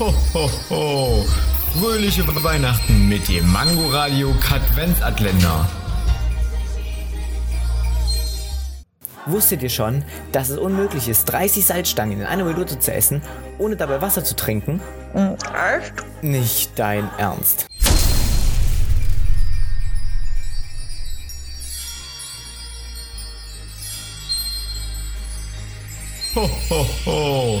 Ho, ho, ho. Fröhliche Weihnachten mit dem Mangoradio Katwenzatländer. Wusstet ihr schon, dass es unmöglich ist, 30 Salzstangen in einer Minute zu essen, ohne dabei Wasser zu trinken? Echt? Nicht dein Ernst. Ho, ho, ho.